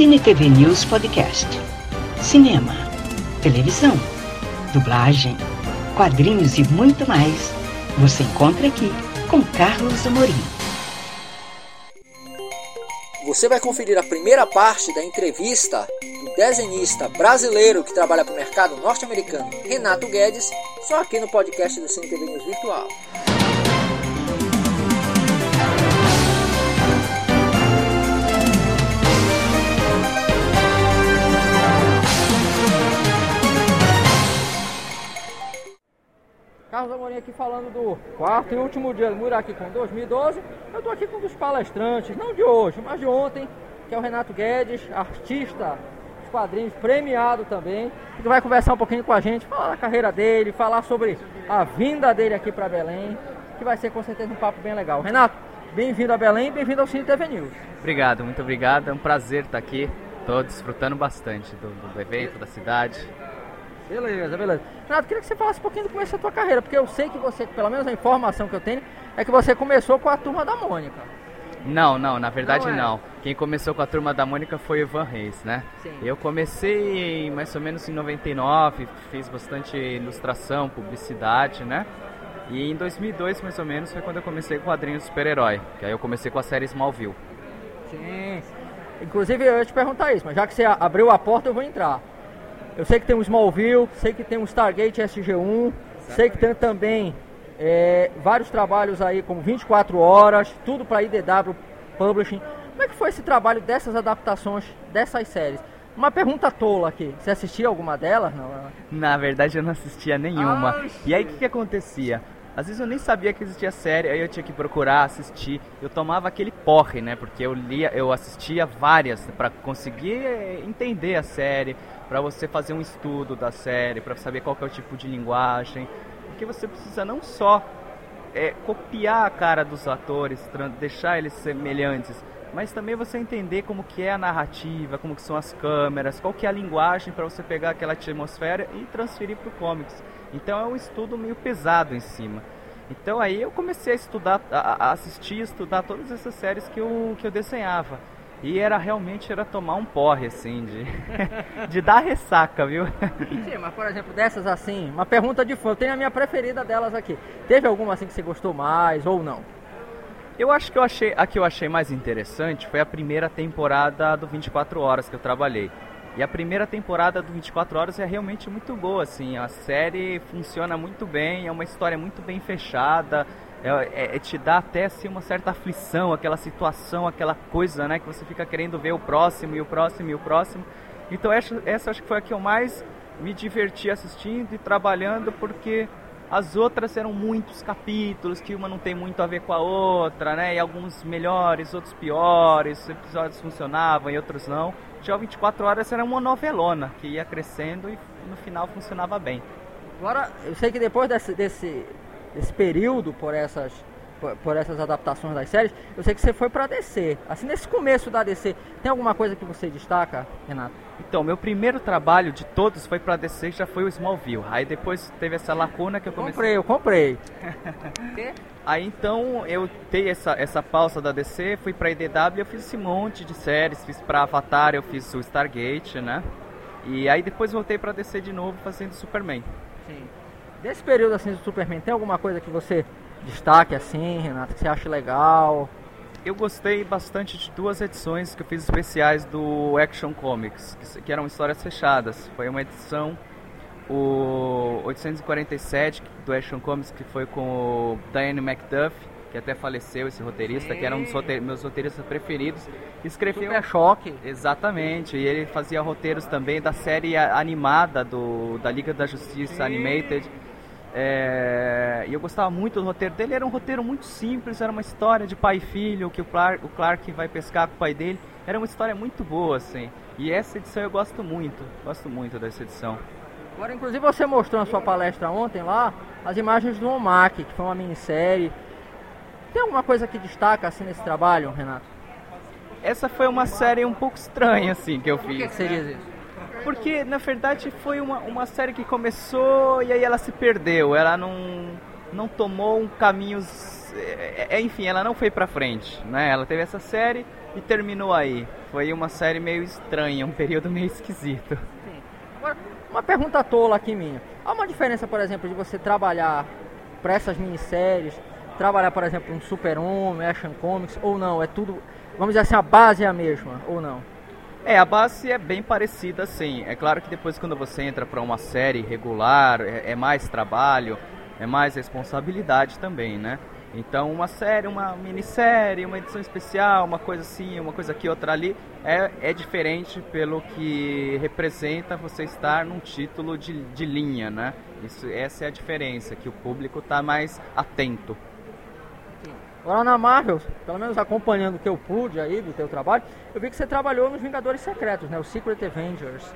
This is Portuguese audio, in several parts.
Cine TV News Podcast. Cinema, televisão, dublagem, quadrinhos e muito mais. Você encontra aqui com Carlos Amorim. Você vai conferir a primeira parte da entrevista do desenhista brasileiro que trabalha para o mercado norte-americano, Renato Guedes, só aqui no podcast do Cine TV News Virtual. Carlos Amorim aqui falando do quarto e último dia do Muraki com 2012. Eu estou aqui com um dos palestrantes, não de hoje, mas de ontem, que é o Renato Guedes, artista dos quadrinhos, premiado também, que vai conversar um pouquinho com a gente, falar da carreira dele, falar sobre a vinda dele aqui para Belém, que vai ser com certeza um papo bem legal. Renato, bem-vindo a Belém, bem-vindo ao Cine TV News. Obrigado, muito obrigado. É um prazer estar aqui. Estou desfrutando bastante do, do evento, da cidade. Beleza, beleza. Renato, queria que você falasse um pouquinho do começo da tua carreira, porque eu sei que você, pelo menos a informação que eu tenho, é que você começou com a turma da Mônica. Não, não, na verdade Não é? não. Quem começou com a turma da Mônica foi o Ivan Reis, né? Sim. Eu comecei mais ou menos em 99, fiz bastante ilustração, publicidade, né? E em 2002, mais ou menos, foi quando eu comecei com quadrinhos super-herói, que aí eu comecei com a série Smallville. Sim. Inclusive eu ia te perguntar isso, mas já que você abriu a porta, eu vou entrar. Eu sei que tem um Smallville, sei que tem um Stargate SG1, sei que tem também é, vários trabalhos aí como 24 horas, tudo para IDW Publishing. Como é que foi esse trabalho dessas adaptações dessas séries? Uma pergunta tola aqui. Você assistia alguma delas? Não. Na verdade eu não assistia nenhuma. Ah, e aí o que, que acontecia? Às vezes eu nem sabia que existia série, aí eu tinha que procurar, assistir. Eu tomava aquele porre, né? Porque eu lia, eu assistia várias para conseguir eh, entender a série, para você fazer um estudo da série, para saber qual é o tipo de linguagem. Porque você precisa não só é, copiar a cara dos atores, deixar eles semelhantes, mas também você entender como que é a narrativa, como que são as câmeras, qual que é a linguagem para você pegar aquela atmosfera e transferir para o comics. Então é um estudo meio pesado em cima. Então aí eu comecei a estudar, a, a assistir, estudar todas essas séries que eu, que eu desenhava. E era realmente era tomar um porre assim de de dar ressaca, viu? Sim, mas por exemplo, dessas assim, uma pergunta de fã. Eu tenho a minha preferida delas aqui. Teve alguma assim que você gostou mais ou não? Eu acho que eu achei, a que eu achei mais interessante foi a primeira temporada do 24 Horas que eu trabalhei. E a primeira temporada do 24 Horas é realmente muito boa, assim. A série funciona muito bem, é uma história muito bem fechada. É, é- é- te dá até assim, uma certa aflição, aquela situação, aquela coisa, né? Que você fica querendo ver o próximo e o próximo e o próximo. Então essa, essa acho que foi a que eu mais me diverti assistindo e trabalhando, porque as outras eram muitos capítulos, que uma não tem muito a ver com a outra, né? E alguns melhores, outros piores, episódios funcionavam e outros não. Já o 24 Horas era uma novelona, que ia crescendo e no final funcionava bem. Agora, eu sei que depois desse, desse, desse período por essas, por, por essas adaptações das séries, eu sei que você foi pra DC. Assim, nesse começo da DC, tem alguma coisa que você destaca, Renato? Então, meu primeiro trabalho de todos foi pra DC, já foi o Smallville. Aí depois teve essa lacuna que eu comecei... Comprei, eu comprei. Aí então eu dei essa, essa pausa da DC, fui pra IDW eu fiz esse monte de séries, fiz pra Avatar, eu fiz o Stargate, né? E aí depois voltei pra DC de novo fazendo Superman. Sim. Desse período assim do Superman, tem alguma coisa que você destaque assim, Renato, que você acha legal? Eu gostei bastante de duas edições que eu fiz especiais do Action Comics, que, eram histórias fechadas. Foi uma edição, o 847 do Action Comics, que foi com o Diane McDuff, que até faleceu, esse roteirista, que era um dos rote- meus roteiristas preferidos. Escreveu Super choque. Exatamente, e ele fazia roteiros também da série animada do, da Liga da Justiça Animated. É, e eu gostava muito do roteiro dele, era um roteiro muito simples, era uma história de pai e filho, que o Clark, o Clark vai pescar com o pai dele. Era uma história muito boa, assim. E essa edição eu gosto muito, gosto muito dessa edição. Agora, inclusive, você mostrou na sua palestra ontem lá as imagens do OMAC, que foi uma minissérie. Tem alguma coisa que destaca assim nesse trabalho, Renato? Essa foi uma série um pouco estranha, assim, que eu Por que, fiz. que você diz isso? Porque, na verdade, foi uma, uma série que começou e aí ela se perdeu. Ela não, não tomou um caminho... é, é, enfim, ela não foi pra frente, né? Ela teve essa série e terminou aí. foi uma série meio estranha, um período meio esquisito. Sim. Agora, uma pergunta tola aqui minha. Há uma diferença, por exemplo, de você trabalhar para essas minisséries, trabalhar, por exemplo, um Super-Homem, Action Comics, ou não? É tudo, vamos dizer assim, a base é a mesma, ou não? É, a base é bem parecida, sim. É claro que depois quando você entra para uma série regular, é, é mais trabalho, é mais responsabilidade também, né? Então uma série, uma minissérie, uma edição especial, uma coisa assim, uma coisa aqui, outra ali, é, é diferente pelo que representa você estar num título de, de linha, né? Isso, essa é a diferença, que o público está mais atento. Agora na Marvel, pelo menos acompanhando o que eu pude aí do teu trabalho, eu vi que você trabalhou nos Vingadores Secretos, né? O Secret Avengers.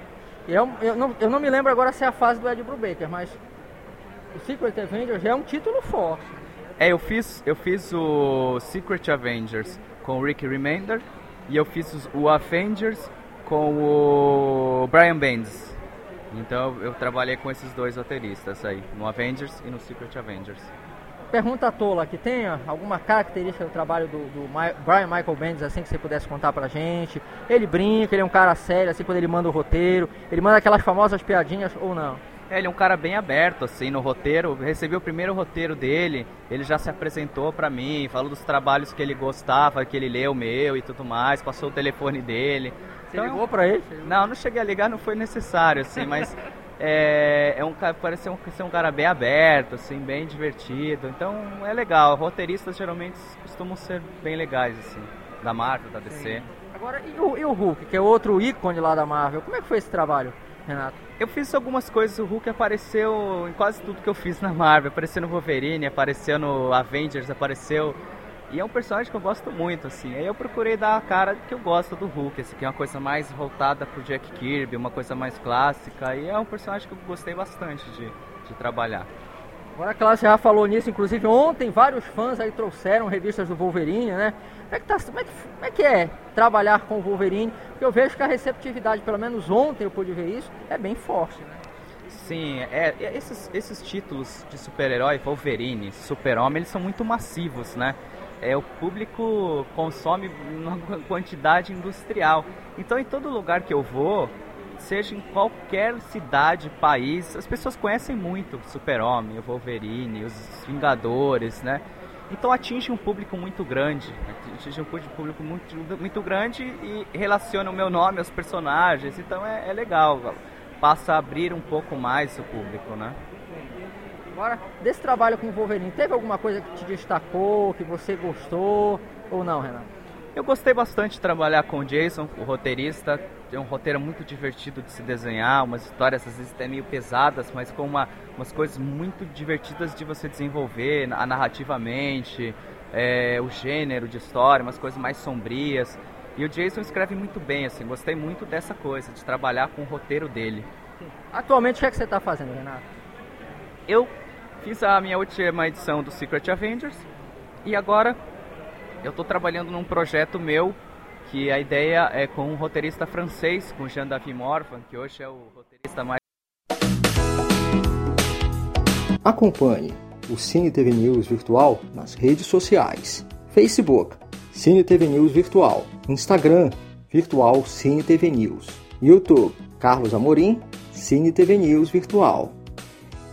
E eu, é eu, não, eu não me lembro agora se é a fase do Ed Brubaker, mas o Secret Avengers é um título forte. É, eu fiz, eu fiz o Secret Avengers com o Rick Remender e eu fiz o Avengers com o Brian Bendis. Então eu trabalhei com esses dois roteiristas aí, no Avengers e no Secret Avengers. Pergunta tola, que tenha alguma característica do trabalho do, do Brian Michael Bendis, assim, que você pudesse contar pra gente. Ele brinca, ele é um cara sério, assim, quando ele manda o roteiro. Ele manda aquelas famosas piadinhas ou não? É, ele é um cara bem aberto, assim, no roteiro. Recebi o primeiro roteiro dele, ele já se apresentou pra mim, falou dos trabalhos que ele gostava, que ele leu meu e tudo mais, passou o telefone dele. Você então, ligou pra ele? Não, não cheguei a ligar, não foi necessário, assim, mas é, é um cara parece um, ser um cara bem aberto, assim, bem divertido. Então é legal. Roteiristas geralmente costumam ser bem legais, assim, da Marvel, da DC. Sim. Agora, e o, e o Hulk, que é outro ícone lá da Marvel? Como é que foi esse trabalho, Renato? Eu fiz algumas coisas, o Hulk apareceu em quase tudo que eu fiz na Marvel. Apareceu no Wolverine, apareceu no Avengers, apareceu e é um personagem que eu gosto muito, assim. Aí eu procurei dar a cara que eu gosto do Hulk, assim, que é uma coisa mais voltada pro Jack Kirby, uma coisa mais clássica. E é um personagem que eu gostei bastante de, de trabalhar. Agora a classe já falou nisso, inclusive ontem vários fãs aí trouxeram revistas do Wolverine, né? Como é que, tá, como é, que, como é, que é trabalhar com o Wolverine? Porque eu vejo que a receptividade, pelo menos ontem eu pude ver isso, é bem forte, né? Sim, é, esses, esses títulos de super-herói, Wolverine, Super-Homem, eles são muito massivos, né? É, o público consome uma quantidade industrial. Então, em todo lugar que eu vou, seja em qualquer cidade, país, as pessoas conhecem muito Super-Homem, o Wolverine, os Vingadores, né? Então atinge um público muito grande, atinge um público muito, muito grande e relaciona o meu nome aos personagens, então é, é legal, passa a abrir um pouco mais o público, né? Agora, desse trabalho com o Wolverine, teve alguma coisa que te destacou, que você gostou ou não, Renato? Eu gostei bastante de trabalhar com o Jason, o roteirista. Tem um roteiro muito divertido de se desenhar, umas histórias às vezes até meio pesadas, mas com uma, umas coisas muito divertidas de você desenvolver a narrativamente, é, o gênero de história, umas coisas mais sombrias. E o Jason escreve muito bem, assim, gostei muito dessa coisa, de trabalhar com o roteiro dele. Atualmente o que, é que você está fazendo, Renato? Eu Fiz a minha última edição do Secret Avengers e agora eu estou trabalhando num projeto meu que a ideia é com um roteirista francês, com Jean-David Morvan, que hoje é o roteirista mais. Acompanhe o Cine TV News Virtual nas redes sociais: Facebook, Cine TV News Virtual, Instagram, Virtual Cine TV News, YouTube, Carlos Amorim, Cine TV News Virtual